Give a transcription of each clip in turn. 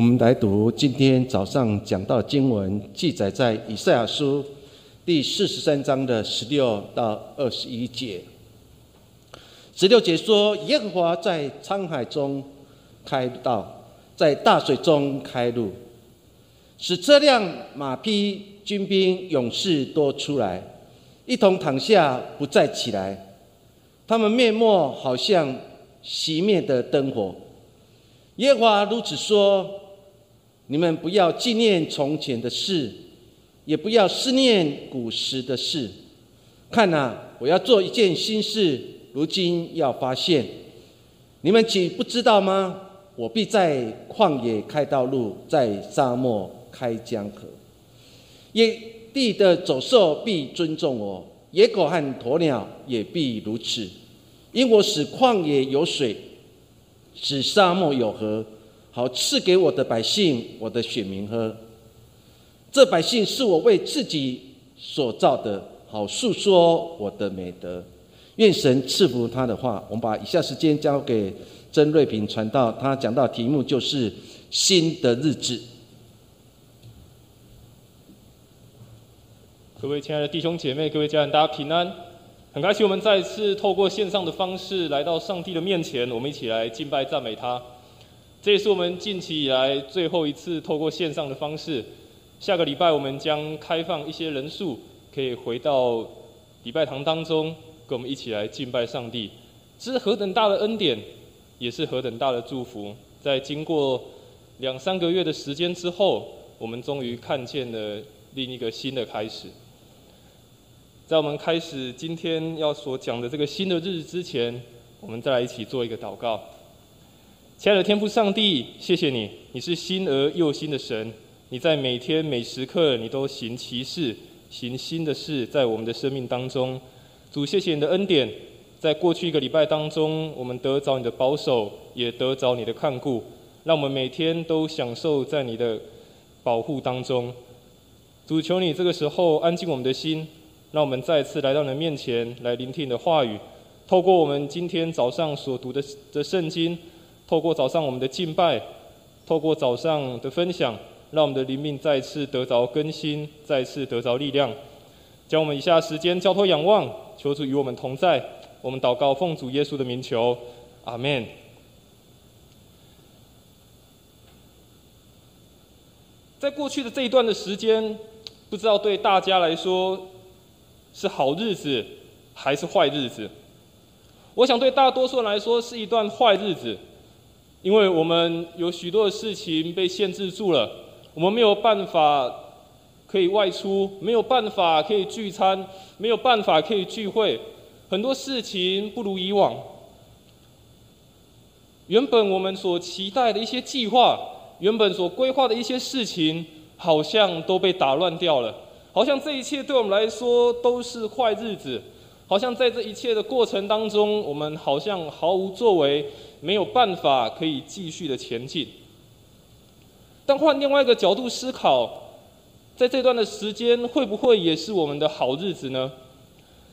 我们来读今天早上讲到经文，记载在以赛亚书第四十三章的十六到二十一节。十六节说：“耶和华在沧海中开道，在大水中开路，使车辆、马匹、军兵、勇士多出来，一同躺下，不再起来。他们面目好像熄灭的灯火。”耶和华如此说。你们不要纪念从前的事，也不要思念古时的事。看呐，我要做一件新事，如今要发现。你们岂不知道吗？我必在旷野开道路，在沙漠开江河。野地的走兽必尊重我，野狗和鸵鸟也必如此，因我使旷野有水，使沙漠有河。好赐给我的百姓，我的选民喝。这百姓是我为自己所造的，好诉说我的美德。愿神赐福他的话。我们把以下时间交给曾瑞平传道，他讲到题目就是新的日子。各位亲爱的弟兄姐妹，各位家人，大家平安。很开心，我们再次透过线上的方式来到上帝的面前，我们一起来敬拜赞美他。这也是我们近期以来最后一次透过线上的方式。下个礼拜我们将开放一些人数，可以回到礼拜堂当中，跟我们一起来敬拜上帝。这是何等大的恩典，也是何等大的祝福。在经过两三个月的时间之后，我们终于看见了另一个新的开始。在我们开始今天要所讲的这个新的日子之前，我们再来一起做一个祷告。亲爱的天父上帝，谢谢你，你是新而又新的神。你在每天每时刻，你都行其事，行新的事，在我们的生命当中。主，谢谢你的恩典，在过去一个礼拜当中，我们得着你的保守，也得着你的看顾，让我们每天都享受在你的保护当中。主，求你这个时候安静我们的心，让我们再次来到你的面前，来聆听你的话语。透过我们今天早上所读的的圣经。透过早上我们的敬拜，透过早上的分享，让我们的灵命再次得着更新，再次得着力量。将我们以下时间交托仰望，求主与我们同在。我们祷告，奉主耶稣的名求，阿门。在过去的这一段的时间，不知道对大家来说是好日子还是坏日子？我想对大多数人来说是一段坏日子。因为我们有许多的事情被限制住了，我们没有办法可以外出，没有办法可以聚餐，没有办法可以聚会，很多事情不如以往。原本我们所期待的一些计划，原本所规划的一些事情，好像都被打乱掉了，好像这一切对我们来说都是坏日子，好像在这一切的过程当中，我们好像毫无作为。没有办法可以继续的前进。但换另外一个角度思考，在这段的时间，会不会也是我们的好日子呢？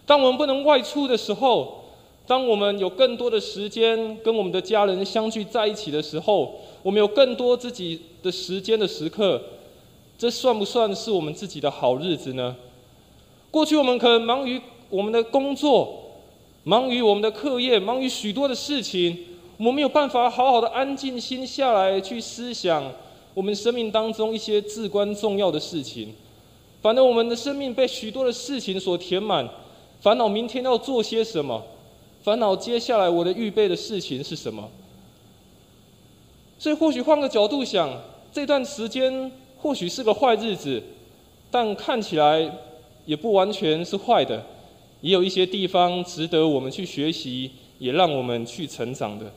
当我们不能外出的时候，当我们有更多的时间跟我们的家人相聚在一起的时候，我们有更多自己的时间的时刻，这算不算是我们自己的好日子呢？过去我们可能忙于我们的工作，忙于我们的课业，忙于许多的事情。我们没有办法好好的安静心下来去思想我们生命当中一些至关重要的事情，反正我们的生命被许多的事情所填满，烦恼明天要做些什么，烦恼接下来我的预备的事情是什么。所以或许换个角度想，这段时间或许是个坏日子，但看起来也不完全是坏的，也有一些地方值得我们去学习，也让我们去成长的。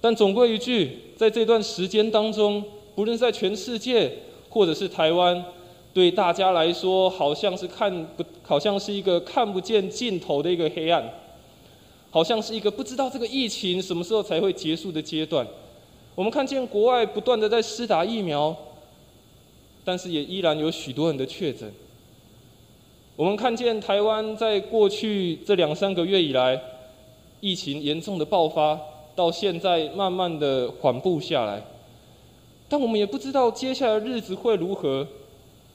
但总归一句，在这段时间当中，不论在全世界或者是台湾，对大家来说，好像是看不，好像是一个看不见尽头的一个黑暗，好像是一个不知道这个疫情什么时候才会结束的阶段。我们看见国外不断的在施打疫苗，但是也依然有许多人的确诊。我们看见台湾在过去这两三个月以来，疫情严重的爆发。到现在慢慢的缓步下来，但我们也不知道接下来日子会如何，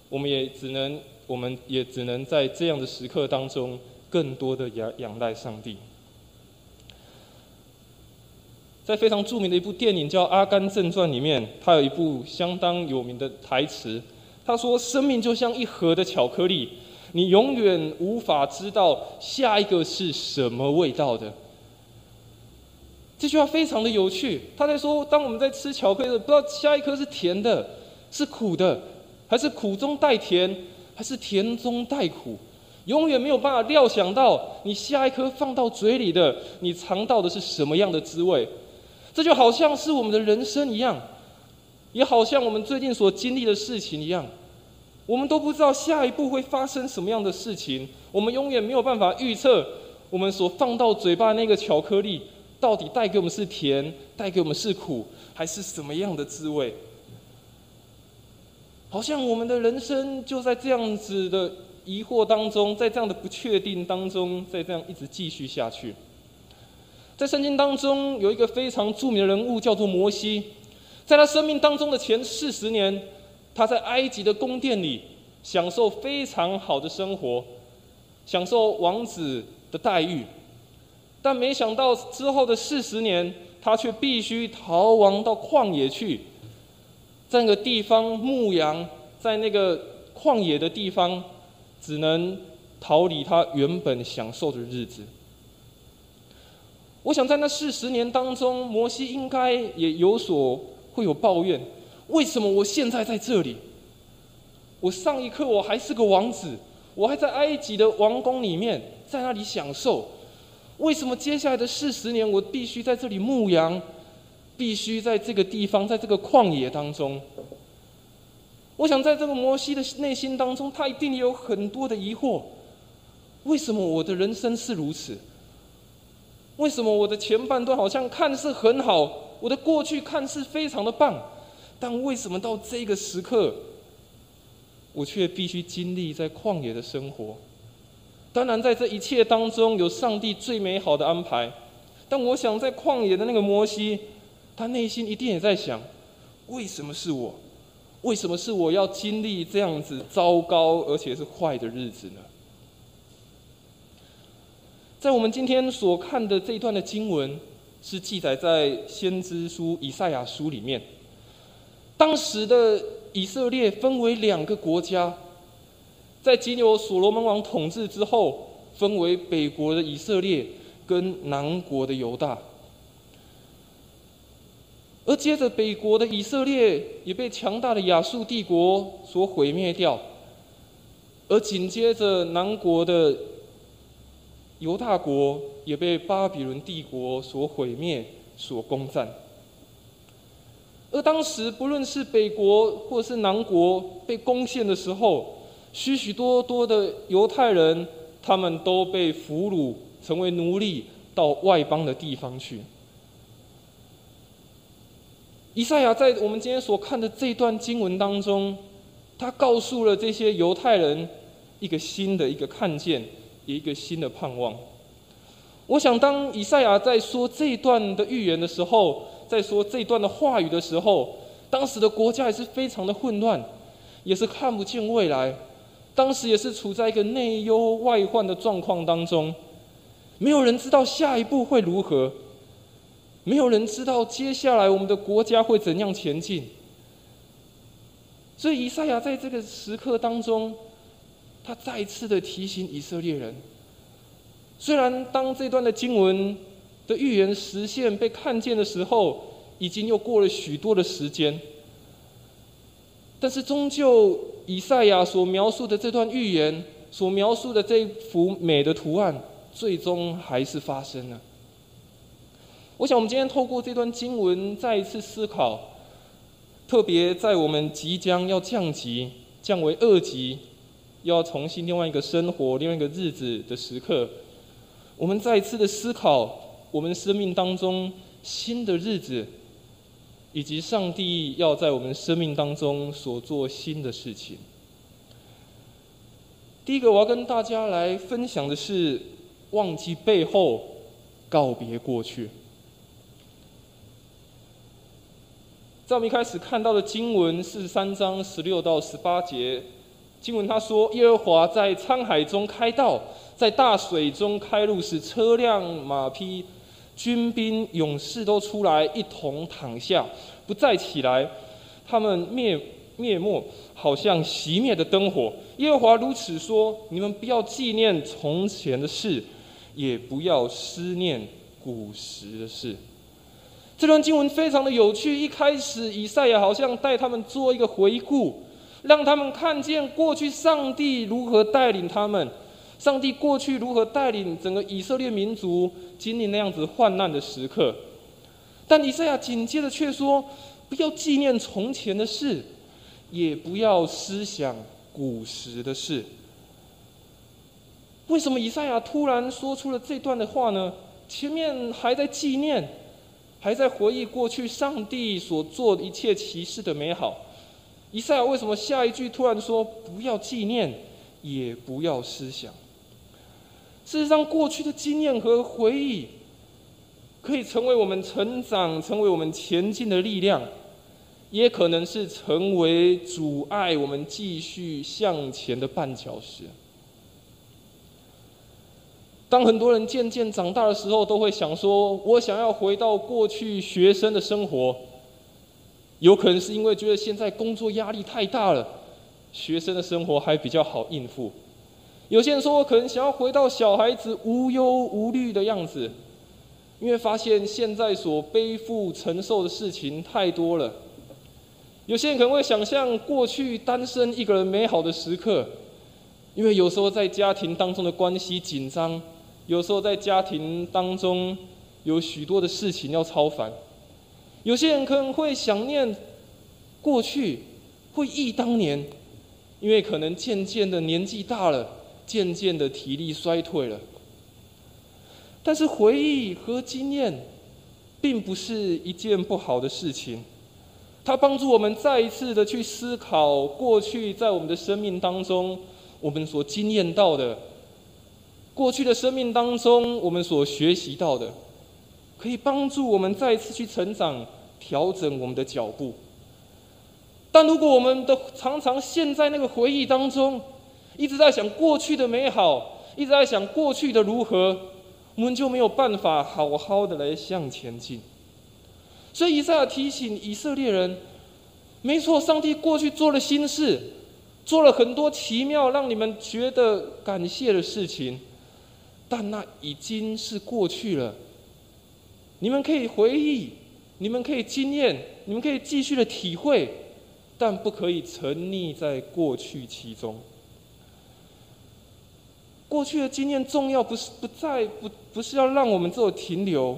我们也只能，我们也只能在这样的时刻当中，更多的仰仰赖上帝。在非常著名的一部电影叫《阿甘正传》里面，它有一部相当有名的台词，他说：“生命就像一盒的巧克力，你永远无法知道下一个是什么味道的。”这句话非常的有趣，他在说：当我们在吃巧克力的，不知道下一颗是甜的，是苦的，还是苦中带甜，还是甜中带苦，永远没有办法料想到你下一颗放到嘴里的，你尝到的是什么样的滋味。这就好像是我们的人生一样，也好像我们最近所经历的事情一样，我们都不知道下一步会发生什么样的事情，我们永远没有办法预测我们所放到嘴巴那个巧克力到底带给我们是甜，带给我们是苦，还是什么样的滋味？好像我们的人生就在这样子的疑惑当中，在这样的不确定当中，在这样一直继续下去。在圣经当中有一个非常著名的人物，叫做摩西。在他生命当中的前四十年，他在埃及的宫殿里享受非常好的生活，享受王子的待遇。但没想到之后的四十年，他却必须逃亡到旷野去，在那个地方牧羊，在那个旷野的地方，只能逃离他原本享受的日子。我想在那四十年当中，摩西应该也有所会有抱怨：为什么我现在在这里？我上一刻我还是个王子，我还在埃及的王宫里面，在那里享受。为什么接下来的四十年，我必须在这里牧羊，必须在这个地方，在这个旷野当中？我想在这个摩西的内心当中，他一定有很多的疑惑：为什么我的人生是如此？为什么我的前半段好像看似很好，我的过去看似非常的棒，但为什么到这个时刻，我却必须经历在旷野的生活？当然，在这一切当中有上帝最美好的安排，但我想在旷野的那个摩西，他内心一定也在想：为什么是我？为什么是我要经历这样子糟糕而且是坏的日子呢？在我们今天所看的这一段的经文，是记载在先知书以赛亚书里面。当时的以色列分为两个国家，在经由所罗门王统治之后，分为北国的以色列跟南国的犹大。而接着北国的以色列也被强大的亚述帝国所毁灭掉，而紧接着南国的。犹大国也被巴比伦帝国所毁灭、所攻占。而当时，不论是北国或是南国被攻陷的时候，许许多多的犹太人，他们都被俘虏，成为奴隶，到外邦的地方去。以赛亚在我们今天所看的这段经文当中，他告诉了这些犹太人一个新的一个看见。一个新的盼望。我想，当以赛亚在说这一段的预言的时候，在说这段的话语的时候，当时的国家也是非常的混乱，也是看不见未来。当时也是处在一个内忧外患的状况当中，没有人知道下一步会如何，没有人知道接下来我们的国家会怎样前进。所以，以赛亚在这个时刻当中。他再次的提醒以色列人：虽然当这段的经文的预言实现被看见的时候，已经又过了许多的时间，但是终究以赛亚所描述的这段预言所描述的这幅美的图案，最终还是发生了。我想，我们今天透过这段经文再一次思考，特别在我们即将要降级、降为二级。要重新另外一个生活、另外一个日子的时刻，我们再一次的思考我们生命当中新的日子，以及上帝要在我们生命当中所做新的事情。第一个，我要跟大家来分享的是：忘记背后，告别过去。在我们一开始看到的经文四十三章十六到十八节，经文他说：“耶和华在沧海中开道，在大水中开路，使车辆、马匹、军兵、勇士都出来，一同躺下，不再起来。他们灭灭没，好像熄灭的灯火。耶和华如此说：你们不要纪念从前的事，也不要思念古时的事。”这段经文非常的有趣。一开始，以赛亚好像带他们做一个回顾，让他们看见过去上帝如何带领他们，上帝过去如何带领整个以色列民族经历那样子患难的时刻。但以赛亚紧接着却说：“不要纪念从前的事，也不要思想古时的事。”为什么以赛亚突然说出了这段的话呢？前面还在纪念。还在回忆过去上帝所做的一切奇事的美好。以赛亚为什么下一句突然说不要纪念，也不要思想？事实上，过去的经验和回忆，可以成为我们成长、成为我们前进的力量，也可能是成为阻碍我们继续向前的绊脚石。当很多人渐渐长大的时候，都会想说：“我想要回到过去学生的生活。”有可能是因为觉得现在工作压力太大了，学生的生活还比较好应付。有些人说我可能想要回到小孩子无忧无虑的样子，因为发现现在所背负承受的事情太多了。有些人可能会想象过去单身一个人美好的时刻，因为有时候在家庭当中的关系紧张。有时候在家庭当中有许多的事情要操烦，有些人可能会想念过去，会忆当年，因为可能渐渐的年纪大了，渐渐的体力衰退了。但是回忆和经验，并不是一件不好的事情，它帮助我们再一次的去思考过去在我们的生命当中我们所经验到的。过去的生命当中，我们所学习到的，可以帮助我们再一次去成长、调整我们的脚步。但如果我们的常常陷在那个回忆当中，一直在想过去的美好，一直在想过去的如何，我们就没有办法好好的来向前进。所以以赛亚提醒以色列人：，没错，上帝过去做了新事，做了很多奇妙让你们觉得感谢的事情。但那已经是过去了。你们可以回忆，你们可以经验，你们可以继续的体会，但不可以沉溺在过去其中。过去的经验重要，不是不在不不是要让我们做停留，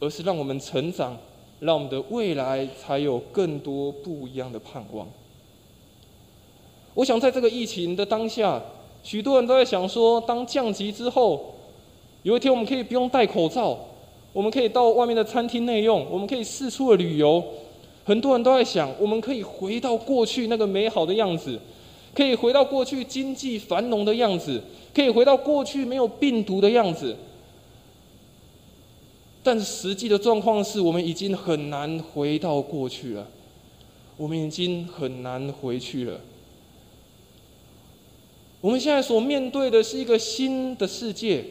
而是让我们成长，让我们的未来才有更多不一样的盼望。我想在这个疫情的当下，许多人都在想说，当降级之后。有一天，我们可以不用戴口罩，我们可以到外面的餐厅内用，我们可以四处的旅游。很多人都在想，我们可以回到过去那个美好的样子，可以回到过去经济繁荣的样子，可以回到过去没有病毒的样子。但是实际的状况是我们已经很难回到过去了，我们已经很难回去了。我们现在所面对的是一个新的世界。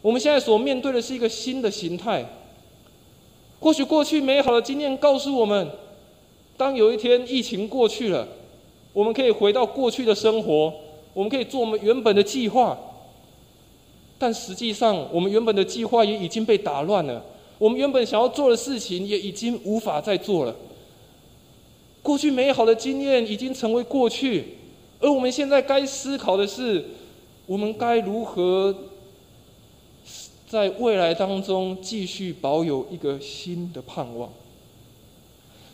我们现在所面对的是一个新的形态。或许过去美好的经验告诉我们，当有一天疫情过去了，我们可以回到过去的生活，我们可以做我们原本的计划。但实际上，我们原本的计划也已经被打乱了，我们原本想要做的事情也已经无法再做了。过去美好的经验已经成为过去，而我们现在该思考的是，我们该如何？在未来当中，继续保有一个新的盼望。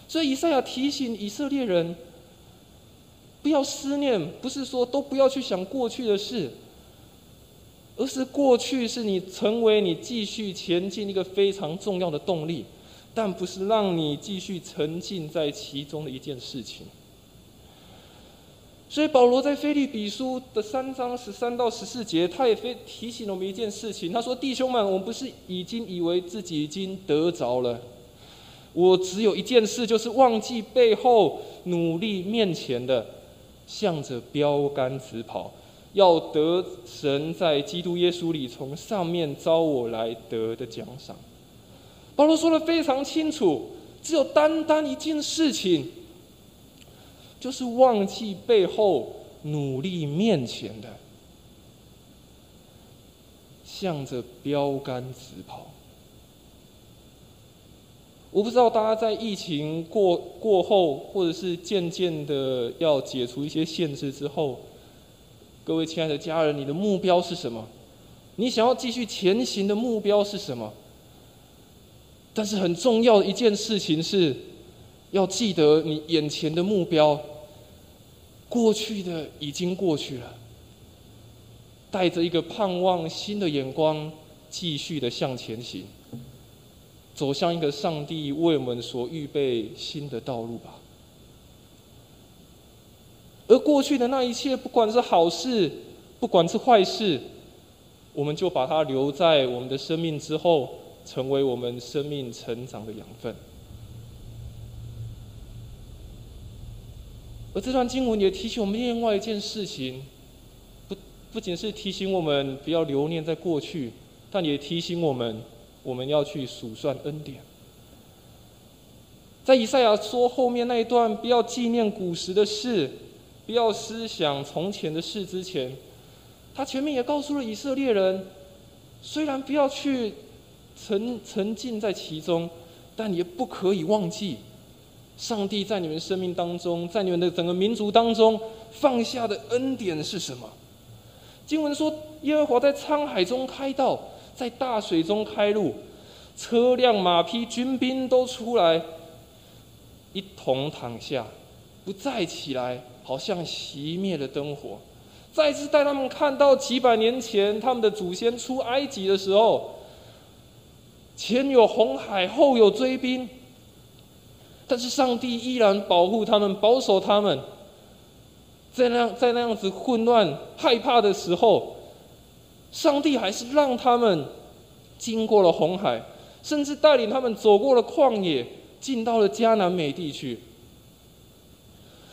所以以赛亚提醒以色列人，不要思念，不是说都不要去想过去的事，而是过去是你成为你继续前进一个非常重要的动力，但不是让你继续沉浸在其中的一件事情。所以保罗在菲利比书的三章十三到十四节，他也非提醒了我们一件事情。他说：“弟兄们，我们不是已经以为自己已经得着了，我只有一件事，就是忘记背后，努力面前的，向着标杆直跑，要得神在基督耶稣里从上面招我来得的奖赏。保罗说的非常清楚，只有单单一件事情，就是忘记背后，努力面前的，向着标杆直跑。我不知道大家在疫情过过后，或者是渐渐的要解除一些限制之后，各位亲爱的家人，你的目标是什么？你想要继续前行的目标是什么？但是很重要的一件事情是，要记得你眼前的目标，过去的已经过去了，带着一个盼望新的眼光，继续的向前行。走向一个上帝为我们所预备新的道路吧。而过去的那一切，不管是好事，不管是坏事，我们就把它留在我们的生命之后，成为我们生命成长的养分。而这段经文也提醒我们另外一件事情，不不仅是提醒我们不要留念在过去，但也提醒我们。我们要去数算恩典，在以赛亚说后面那一段，不要纪念古时的事，不要思想从前的事之前，他前面也告诉了以色列人，虽然不要去沉沉浸在其中，但也不可以忘记，上帝在你们生命当中，在你们的整个民族当中放下的恩典是什么？经文说，耶和华在沧海中开道。在大水中开路，车辆、马匹、军兵都出来，一同躺下，不再起来，好像熄灭了灯火。再次带他们看到几百年前他们的祖先出埃及的时候，前有红海，后有追兵，但是上帝依然保护他们，保守他们，在那在那样子混乱、害怕的时候。上帝还是让他们经过了红海，甚至带领他们走过了旷野，进到了迦南美地去。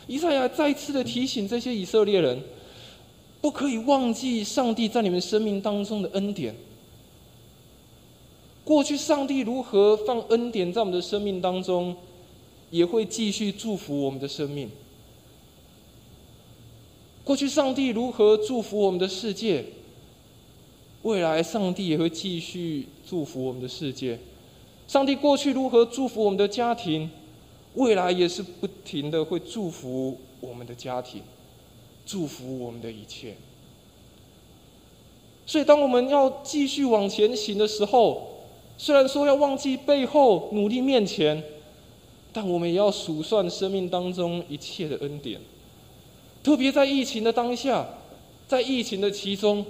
以赛亚再次的提醒这些以色列人，不可以忘记上帝在你们生命当中的恩典。过去上帝如何放恩典在我们的生命当中，也会继续祝福我们的生命。过去上帝如何祝福我们的世界？未来，上帝也会继续祝福我们的世界。上帝过去如何祝福我们的家庭，未来也是不停的会祝福我们的家庭，祝福我们的一切。所以，当我们要继续往前行的时候，虽然说要忘记背后，努力面前，但我们也要数算生命当中一切的恩典。特别在疫情的当下，在疫情的其中。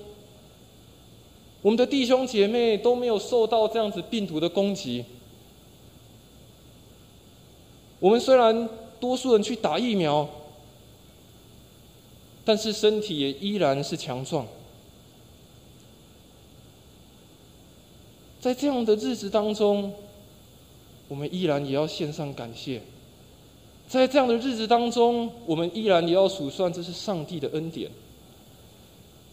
我们的弟兄姐妹都没有受到这样子病毒的攻击。我们虽然多数人去打疫苗，但是身体也依然是强壮。在这样的日子当中，我们依然也要献上感谢。在这样的日子当中，我们依然也要数算这是上帝的恩典。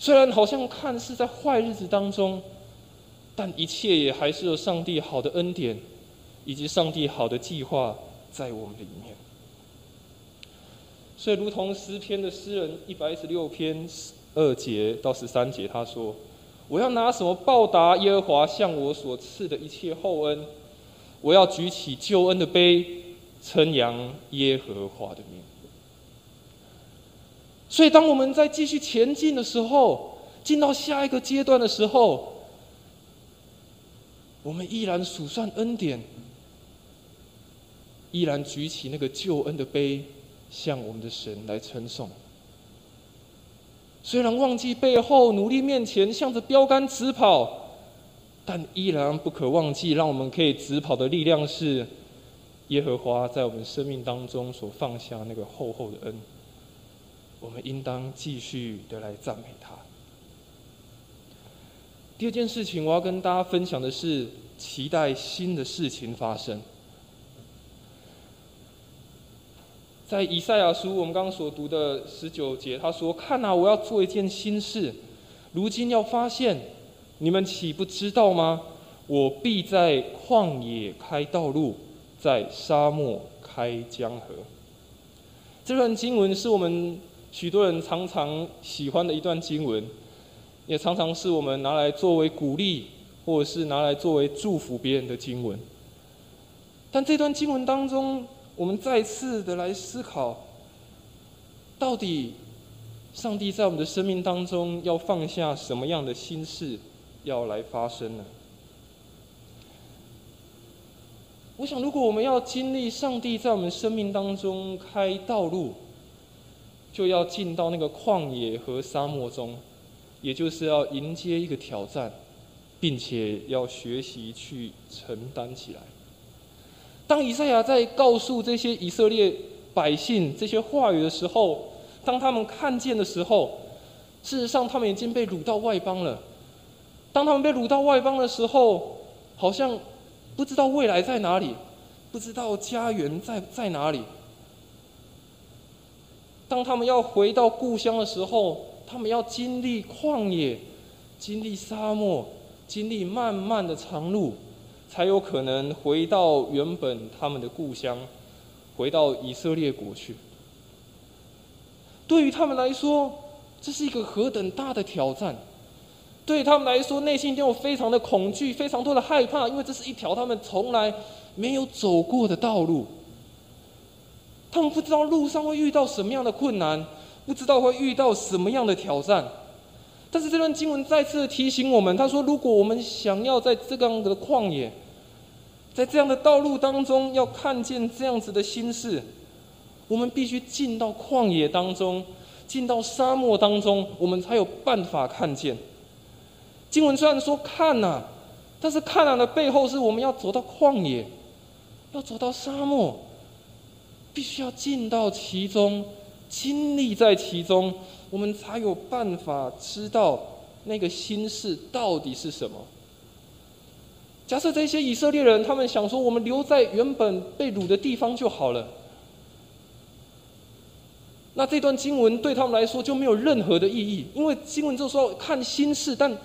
虽然好像看似在坏日子当中，但一切也还是有上帝好的恩典，以及上帝好的计划在我们里面。所以，如同诗篇的诗人一百一十六篇二节到十三节，他说：“我要拿什么报答耶和华向我所赐的一切厚恩？我要举起救恩的杯，称扬耶和华的名。”所以，当我们在继续前进的时候，进到下一个阶段的时候，我们依然数算恩典，依然举起那个救恩的杯，向我们的神来称颂。虽然忘记背后，努力面前，向着标杆直跑，但依然不可忘记，让我们可以直跑的力量是耶和华在我们生命当中所放下那个厚厚的恩。我们应当继续的来赞美他。第二件事情，我要跟大家分享的是，期待新的事情发生。在以赛亚书我们刚刚所读的十九节，他说：“看啊，我要做一件新事，如今要发现，你们岂不知道吗？我必在旷野开道路，在沙漠开江河。”这段经文是我们许多人常常喜欢的一段经文，也常常是我们拿来作为鼓励，或者是拿来作为祝福别人的经文。但这段经文当中，我们再次的来思考，到底上帝在我们的生命当中要放下什么样的心事要来发生呢？我想，如果我们要经历上帝在我们生命当中开道路，就要进到那个旷野和沙漠中，也就是要迎接一个挑战，并且要学习去承担起来。当以赛亚在告诉这些以色列百姓这些话语的时候，当他们看见的时候，事实上他们已经被掳到外邦了。当他们被掳到外邦的时候，好像不知道未来在哪里，不知道家园在在哪里。当他们要回到故乡的时候，他们要经历旷野，经历沙漠，经历漫漫的长路。才有可能回到原本他们的故乡，回到以色列国去。对于他们来说，这是一个何等大的挑战！对他们来说，内心一定有非常的恐惧，非常多的害怕，因为这是一条他们从来没有走过的道路。他们不知道路上会遇到什么样的困难，不知道会遇到什么样的挑战。但是这段经文再次提醒我们，他说：“如果我们想要在这样的旷野，在这样的道路当中，要看见这样子的心事，我们必须进到旷野当中，进到沙漠当中，我们才有办法看见。经文虽然说看呐，但是看呐的背后是我们要走到旷野，要走到沙漠，必须要进到其中，经历在其中。我们才有办法知道那个心事到底是什么。假设这些以色列人，他们想说，我们留在原本被掳的地方就好了，那这段经文对他们来说就没有任何的意义，因为经文就说看心事，但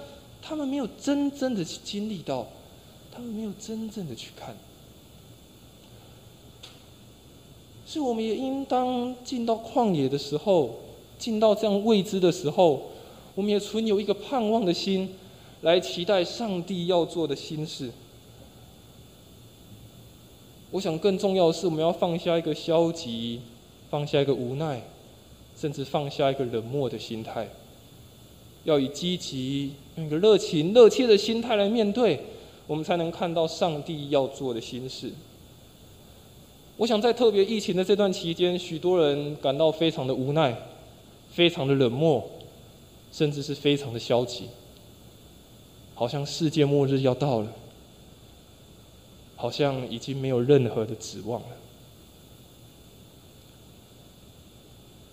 他们没有真正的去经历到，他们没有真正的去看。所以我们也应当进到旷野的时候。进到这样未知的时候，我们也存有一个盼望的心，来期待上帝要做的心事。我想更重要的是，我们要放下一个消极，放下一个无奈，甚至放下一个冷漠的心态，要以积极、用一个热情、热切的心态来面对，我们才能看到上帝要做的心事。我想在特别疫情的这段期间，许多人感到非常的无奈。非常的冷漠，甚至是非常的消极，好像世界末日要到了，好像已经没有任何的指望了。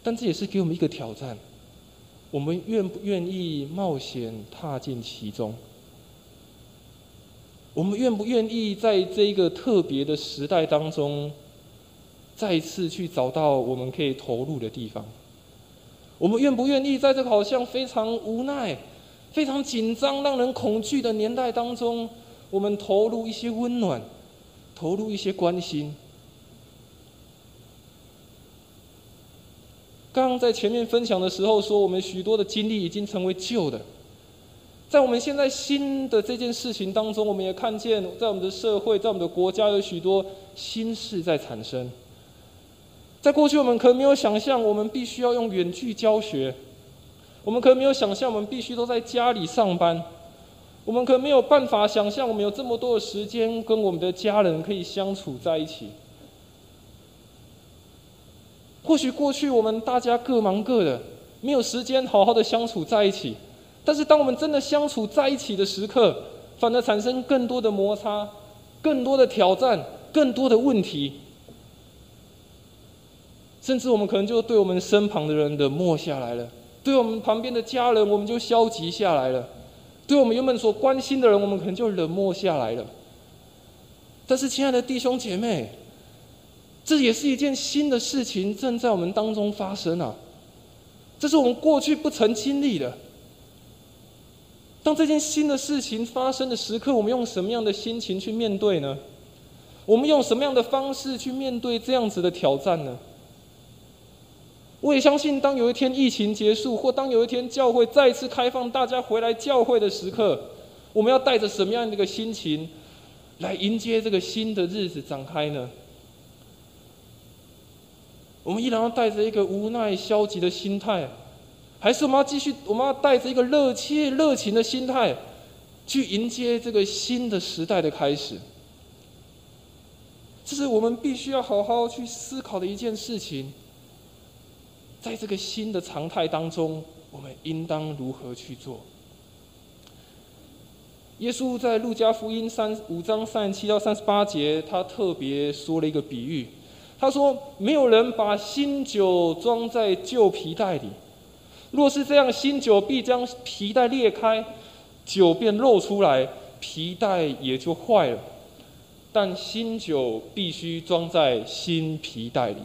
但这也是给我们一个挑战：我们愿不愿意冒险踏进其中？我们愿不愿意在这一个特别的时代当中，再一次去找到我们可以投入的地方？我们愿不愿意在这个好像非常无奈、非常紧张、让人恐惧的年代当中，我们投入一些温暖，投入一些关心？刚刚在前面分享的时候说，我们许多的经历已经成为旧的，在我们现在新的这件事情当中，我们也看见，在我们的社会，在我们的国家，有许多新事在产生。在过去，我们可没有想象，我们必须要用远距教学；我们可没有想象，我们必须都在家里上班；我们可没有办法想象，我们有这么多的时间跟我们的家人可以相处在一起。或许过去我们大家各忙各的，没有时间好好的相处在一起。但是，当我们真的相处在一起的时刻，反而产生更多的摩擦、更多的挑战、更多的问题。甚至我们可能就对我们身旁的人冷漠下来了，对我们旁边的家人，我们就消极下来了；对我们原本所关心的人，我们可能就冷漠下来了。但是，亲爱的弟兄姐妹，这也是一件新的事情正在我们当中发生啊！这是我们过去不曾经历的。当这件新的事情发生的时刻，我们用什么样的心情去面对呢？我们用什么样的方式去面对这样子的挑战呢？我也相信，当有一天疫情结束，或当有一天教会再次开放，大家回来教会的时刻，我们要带着什么样的一个心情来迎接这个新的日子展开呢？我们依然要带着一个无奈、消极的心态，还是我们要继续？我们要带着一个热切、热情的心态，去迎接这个新的时代的开始。这是我们必须要好好去思考的一件事情。在这个新的常态当中，我们应当如何去做？耶稣在路加福音三五章三十七到三十八节，他特别说了一个比喻。他说：“没有人把新酒装在旧皮袋里，若是这样，新酒必将皮袋裂开，酒便漏出来，皮袋也就坏了。但新酒必须装在新皮袋里。”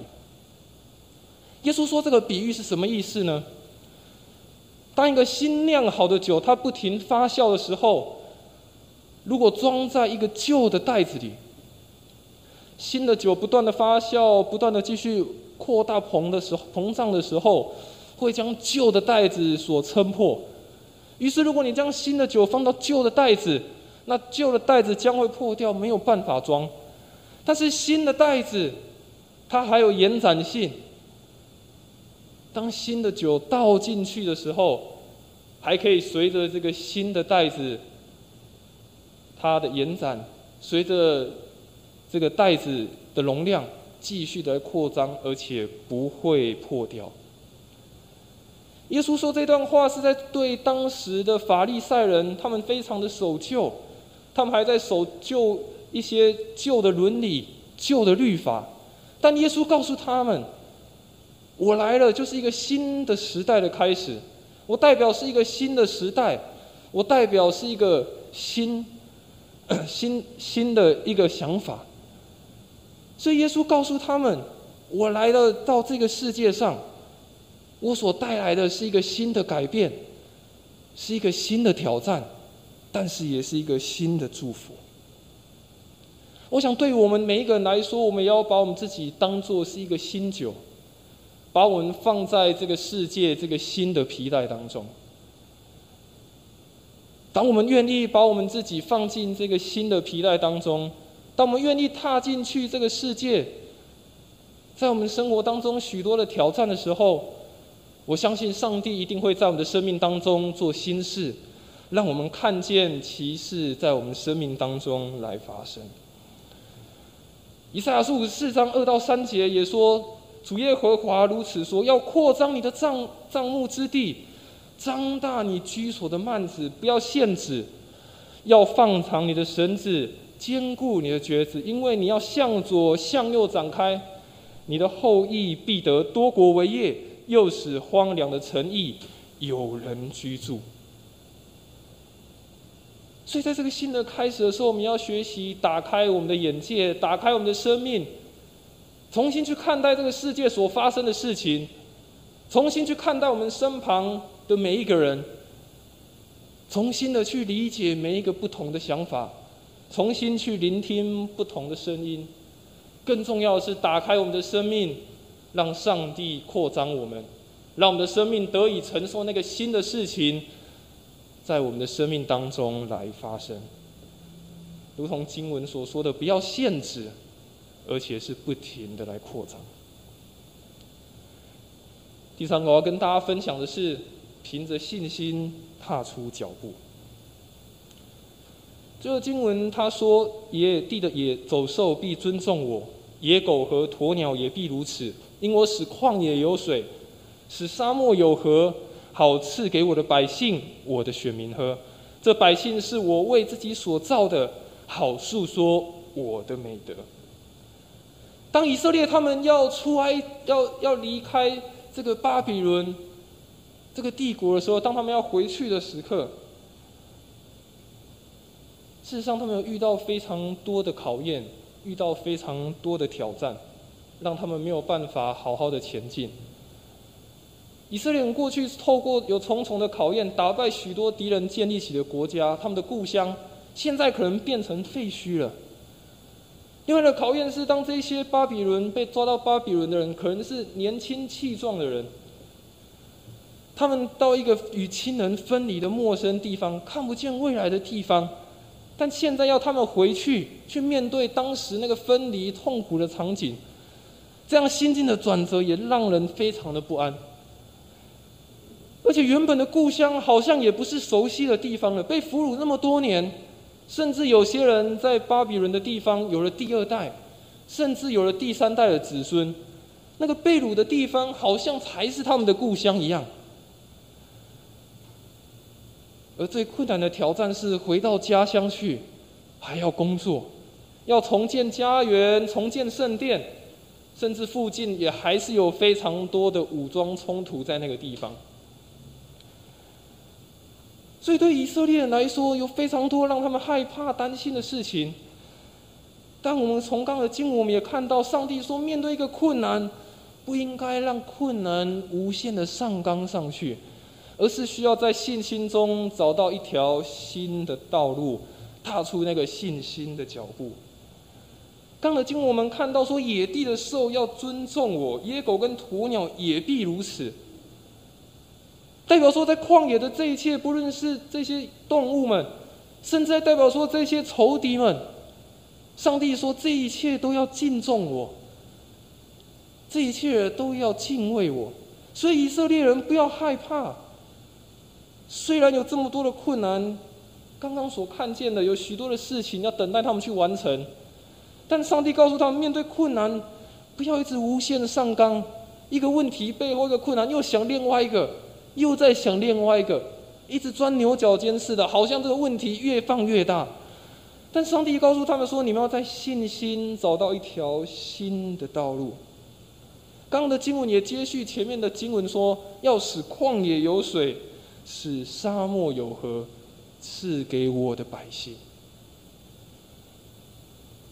耶稣说：“这个比喻是什么意思呢？当一个新酿好的酒，它不停发酵的时候，如果装在一个旧的袋子里。”新的酒不断的发酵，不断的继续扩大膨的时候，膨胀的时候，会将旧的袋子所撑破。于是，如果你将新的酒放到旧的袋子，那旧的袋子将会破掉，没有办法装。但是新的袋子，它还有延展性。当新的酒倒进去的时候，还可以随着这个新的袋子，它的延展，随着。这个袋子的容量继续的扩张，而且不会破掉。耶稣说这段话是在对当时的法利赛人，他们非常的守旧，他们还在守旧一些旧的伦理、旧的律法。但耶稣告诉他们：“我来了，就是一个新的时代的开始。我代表是一个新的时代，我代表是一个新、新、新的一个想法。”所以耶稣告诉他们：“我来了到这个世界上，我所带来的是一个新的改变，是一个新的挑战，但是也是一个新的祝福。”我想，对于我们每一个人来说，我们也要把我们自己当做是一个新酒，把我们放在这个世界这个新的皮带当中。当我们愿意把我们自己放进这个新的皮带当中。当我们愿意踏进去这个世界，在我们生活当中许多的挑战的时候，我相信上帝一定会在我们的生命当中做新事，让我们看见奇事在我们生命当中来发生。以赛亚书五十四章二到三节也说：“主耶和华如此说，要扩张你的帐帐幕之地，张大你居所的幔子，不要限制，要放长你的绳子。”坚固你的橛子，因为你要向左向右展开，你的后裔必得多国为业，又使荒凉的城邑有人居住。所以，在这个新的开始的时候，我们要学习打开我们的眼界，打开我们的生命，重新去看待这个世界所发生的事情，重新去看待我们身旁的每一个人，重新的去理解每一个不同的想法。重新去聆听不同的声音，更重要的是打开我们的生命，让上帝扩张我们，让我们的生命得以承受那个新的事情，在我们的生命当中来发生。如同经文所说的，不要限制，而且是不停的来扩张。第三个我要跟大家分享的是，凭着信心踏出脚步。这个经文他说：“野地的野走兽必尊重我，野狗和鸵鸟也必如此，因我使旷野有水，使沙漠有河，好赐给我的百姓、我的选民喝。这百姓是我为自己所造的，好诉说我的美德。”当以色列他们要出埃、要要离开这个巴比伦这个帝国的时候，当他们要回去的时刻。事实上，他们有遇到非常多的考验，遇到非常多的挑战。让他们没有办法好好的前进。以色列人过去透过有重重的考验，打败许多敌人，建立起的国家，他们的故乡，现在可能变成废墟了。另外的考验是，当这些巴比伦被抓到巴比伦的人，可能是年轻气壮的人，他们到一个与亲人分离的陌生地方，看不见未来的地方，但现在要他们回去，去面对当时那个分离痛苦的场景，这样心境的转折也让人非常的不安。而且原本的故乡好像也不是熟悉的地方了，被俘虏那么多年。甚至有些人在巴比伦的地方有了第二代，甚至有了第三代的子孙，那个被掳的地方好像才是他们的故乡一样。而最困难的挑战是回到家乡去，还要工作，要重建家园、重建圣殿，甚至附近也还是有非常多的武装冲突在那个地方。所以，对以色列人来说，有非常多让他们害怕、担心的事情。但我们从刚的经文，我们也看到，上帝说，面对一个困难，不应该让困难无限的上纲上去，而是需要在信心中找到一条新的道路，踏出那个信心的脚步。刚的经文，我们看到说，野地的兽要尊重我，野狗跟鸵鸟也必如此。代表说，在旷野的这一切，不论是这些动物们，甚至代表说这些仇敌们，上帝说这一切都要敬重我，这一切都要敬畏我。所以以色列人不要害怕，虽然有这么多的困难，刚刚所看见的有许多的事情要等待他们去完成，但上帝告诉他们，面对困难，不要一直无限的上纲，一个问题背后一个困难，又想另外一个。又在想另外一个，一直钻牛角尖似的，好像这个问题越放越大。但上帝告诉他们说：“你们要在信心找到一条新的道路。”刚刚的经文也接续前面的经文说：“要使旷野有水，使沙漠有河，赐给我的百姓。”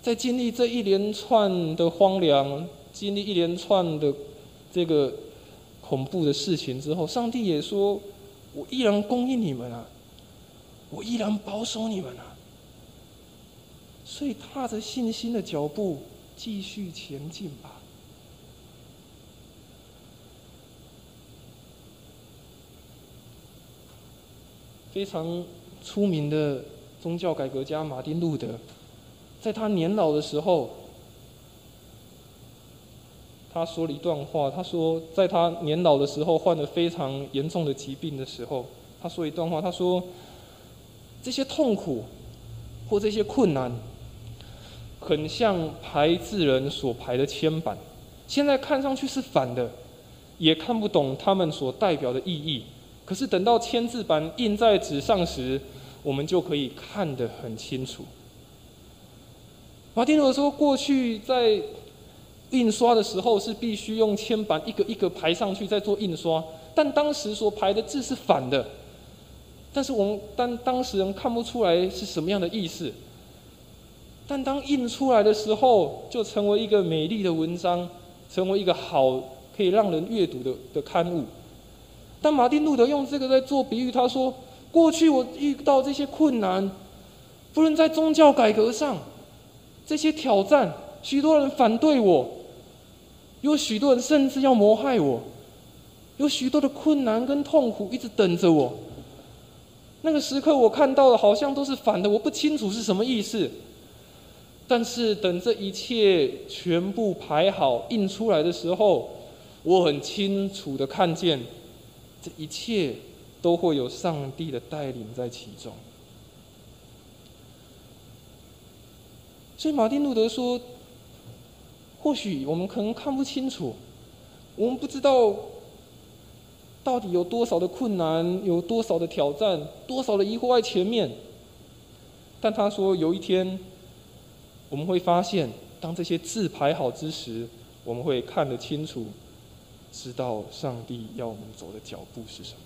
在经历这一连串的荒凉，经历一连串的这个。恐怖的事情之后，上帝也说：“我依然供应你们啊，我依然保守你们啊。”所以踏着信心的脚步继续前进吧。非常出名的宗教改革家马丁路德，在他年老的时候。他说了一段话，他说，在他年老的时候，患了非常严重的疾病的时候，他说一段话，他说：“这些痛苦或这些困难，很像排字人所排的铅板，现在看上去是反的，也看不懂他们所代表的意义。可是等到签字板印在纸上时，我们就可以看得很清楚。”马丁路德说：“过去在。”印刷的时候是必须用铅板一个一个排上去再做印刷，但当时所排的字是反的，但是我们当当时人看不出来是什么样的意思，但当印出来的时候，就成为一个美丽的文章，成为一个好可以让人阅读的的刊物。但马丁路德用这个在做比喻，他说：过去我遇到这些困难，不论在宗教改革上，这些挑战，许多人反对我。有许多人甚至要谋害我，有许多的困难跟痛苦一直等着我。那个时刻，我看到的好像都是反的，我不清楚是什么意思。但是等这一切全部排好印出来的时候，我很清楚的看见，这一切都会有上帝的带领在其中。所以马丁路德说。或许我们可能看不清楚，我们不知道到底有多少的困难，有多少的挑战，多少的疑惑在前面。但他说，有一天我们会发现，当这些字排好之时，我们会看得清楚，知道上帝要我们走的脚步是什么。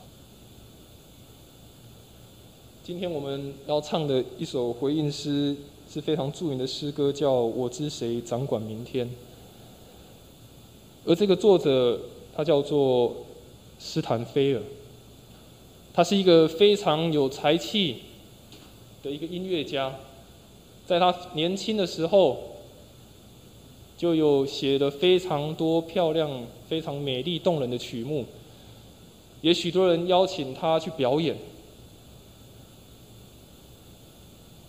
今天我们要唱的一首回应诗。是非常著名的诗歌，叫《我知谁掌管明天》。而这个作者他叫做斯坦菲尔，他是一个非常有才气的一个音乐家，在他年轻的时候就有写了非常多漂亮、非常美丽动人的曲目，也许多人邀请他去表演。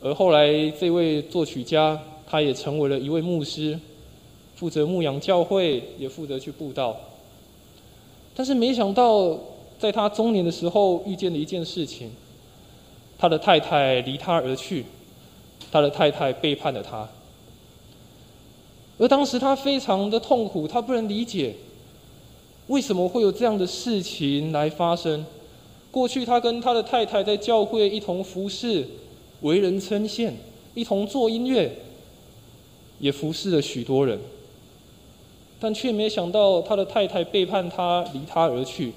而后来，这位作曲家，他也成为了一位牧师，负责牧养教会，也负责去布道。但是没想到，在他中年的时候，遇见了一件事情：他的太太离他而去，他的太太背叛了他。而当时他非常的痛苦，他不能理解为什么会有这样的事情来发生。过去他跟他的太太在教会一同服侍。为人称羡，一同做音乐，也服侍了许多人，但却没想到他的太太背叛他，离他而去。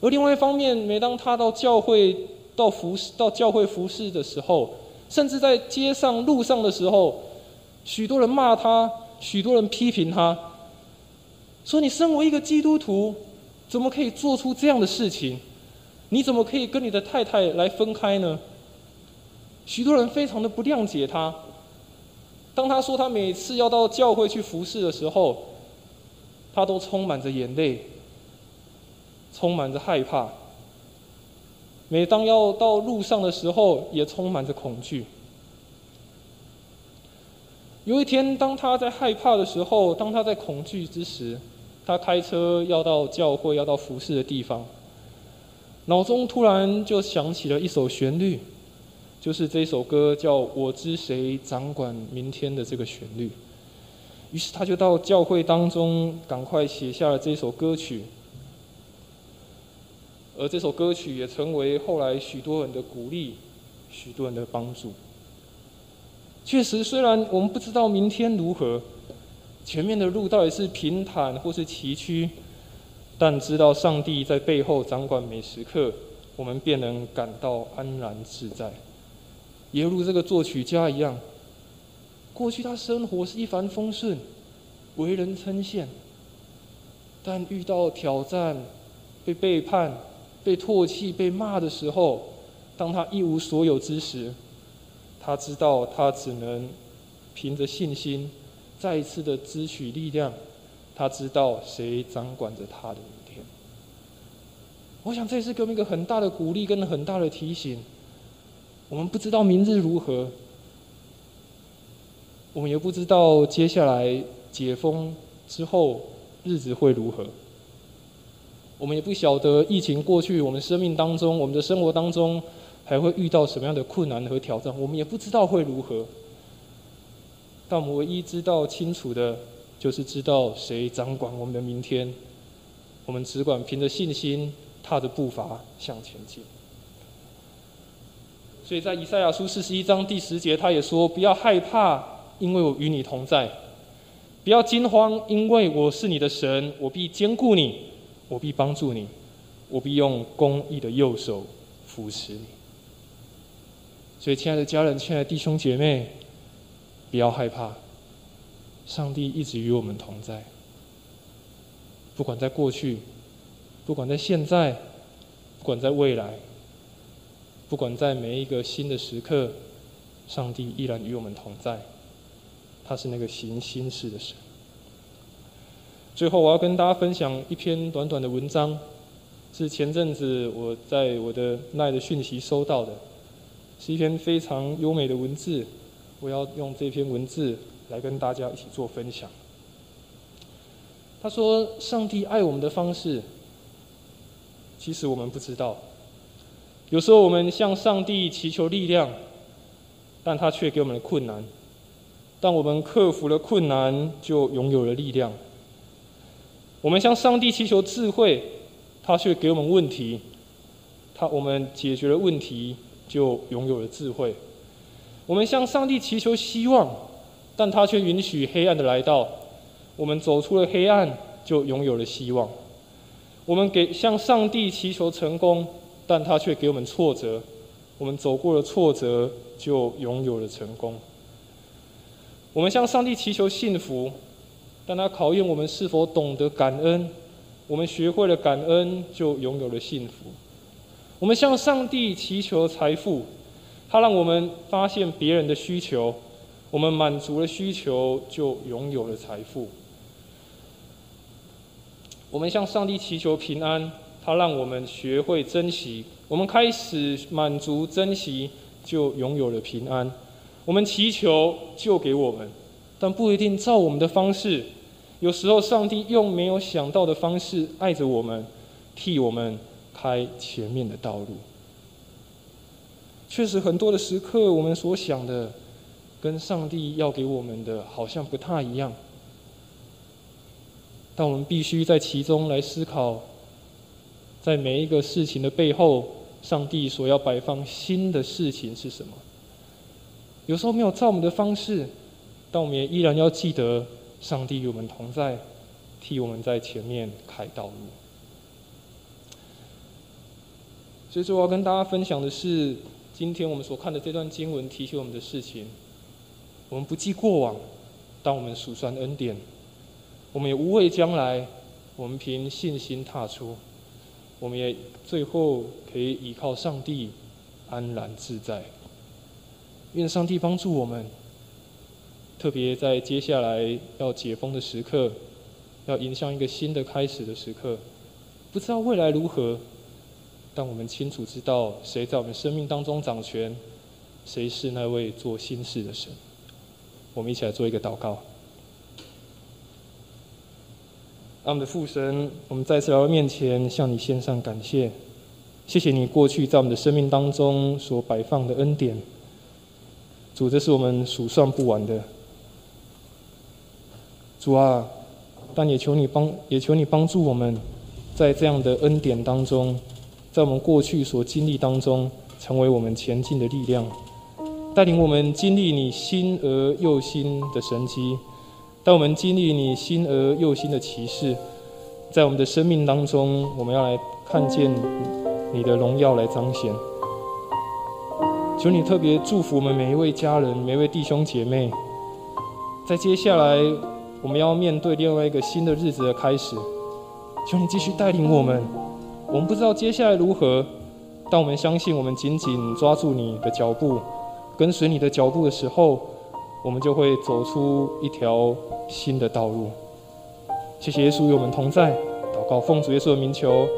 而另外一方面，每当他到教会、到服侍、到教会服侍的时候，甚至在街上、路上的时候，许多人骂他，许多人批评他，说：“你身为一个基督徒，怎么可以做出这样的事情？你怎么可以跟你的太太来分开呢？”许多人非常的不谅解他。当他说他每次要到教会去服侍的时候，他都充满着眼泪，充满着害怕。每当要到路上的时候，也充满着恐惧。有一天，当他在害怕的时候，当他在恐惧之时，他开车要到教会、要到服侍的地方，脑中突然就想起了一首旋律。就是这首歌叫《我知谁掌管明天》的这个旋律，于是他就到教会当中赶快写下了这首歌曲，而这首歌曲也成为后来许多人的鼓励，许多人的帮助。确实，虽然我们不知道明天如何，前面的路到底是平坦或是崎岖，但知道上帝在背后掌管每时刻，我们便能感到安然自在。也如这个作曲家一样，过去他生活是一帆风顺，为人称羡。但遇到挑战、被背叛、被唾弃、被骂的时候，当他一无所有之时，他知道他只能凭着信心，再一次的支取力量。他知道谁掌管着他的明天。我想这是给我们一个很大的鼓励跟很大的提醒。我们不知道明日如何，我们也不知道接下来解封之后日子会如何。我们也不晓得疫情过去，我们生命当中、我们的生活当中还会遇到什么样的困难和挑战。我们也不知道会如何。但我们唯一知道清楚的，就是知道谁掌管我们的明天。我们只管凭着信心，踏着步伐向前进。所以在以赛亚书四十一章第十节，他也说：“不要害怕，因为我与你同在；不要惊慌，因为我是你的神，我必兼顾你，我必帮助你，我必用公义的右手扶持你。”所以，亲爱的家人，亲爱的弟兄姐妹，不要害怕，上帝一直与我们同在。不管在过去，不管在现在，不管在未来。不管在每一个新的时刻，上帝依然与我们同在。他是那个行心事的神。最后，我要跟大家分享一篇短短的文章，是前阵子我在我的奈的讯息收到的，是一篇非常优美的文字。我要用这篇文字来跟大家一起做分享。他说：“上帝爱我们的方式，其实我们不知道。”有时候我们向上帝祈求力量，但他却给我们的困难。当我们克服了困难，就拥有了力量。我们向上帝祈求智慧，他却给我们问题。他我们解决了问题，就拥有了智慧。我们向上帝祈求希望，但他却允许黑暗的来到。我们走出了黑暗，就拥有了希望。我们给向上帝祈求成功。但他却给我们挫折，我们走过了挫折，就拥有了成功。我们向上帝祈求幸福，但它考验我们是否懂得感恩。我们学会了感恩，就拥有了幸福。我们向上帝祈求财富，他让我们发现别人的需求，我们满足了需求，就拥有了财富。我们向上帝祈求平安，他让我们学会珍惜，我们开始满足珍惜，就拥有了平安。我们祈求，就给我们，但不一定照我们的方式。有时候，上帝用没有想到的方式爱着我们，替我们开前面的道路。确实，很多的时刻，我们所想的，跟上帝要给我们的好像不太一样。但我们必须在其中来思考，在每一个事情的背后，上帝所要摆放新的事情是什么？有时候没有照我们的方式，但我们也依然要记得，上帝与我们同在，替我们在前面开道路。所以说，我要跟大家分享的是，今天我们所看的这段经文提醒我们的事情：我们不记过往，当我们数算恩典；我们也无畏将来，我们凭信心踏出；我们也最后可以依靠上帝，安然自在。愿上帝帮助我们，特别在接下来要解封的时刻，要迎向一个新的开始的时刻。不知道未来如何，但我们清楚知道谁在我们生命当中掌权，谁是那位做新事的神。我们一起来做一个祷告。阿们的父神，我们再次来到面前，向你献上感谢。谢谢你过去在我们的生命当中所摆放的恩典。主，这是我们数算不完的。主啊，但也求你帮，也求你帮助我们，在这样的恩典当中，在我们过去所经历当中，成为我们前进的力量，带领我们经历你新而又新的神迹，当我们经历你新而又新的启示，在我们的生命当中，我们要来看见你的荣耀来彰显。求你特别祝福我们每一位家人、每一位弟兄姐妹，在接下来我们要面对另外一个新的日子的开始。求你继续带领我们。我们不知道接下来如何，但我们相信，我们紧紧抓住你的脚步，跟随你的脚步的时候，我们就会走出一条新的道路。谢谢耶稣与我们同在。祷告奉主耶稣的名求。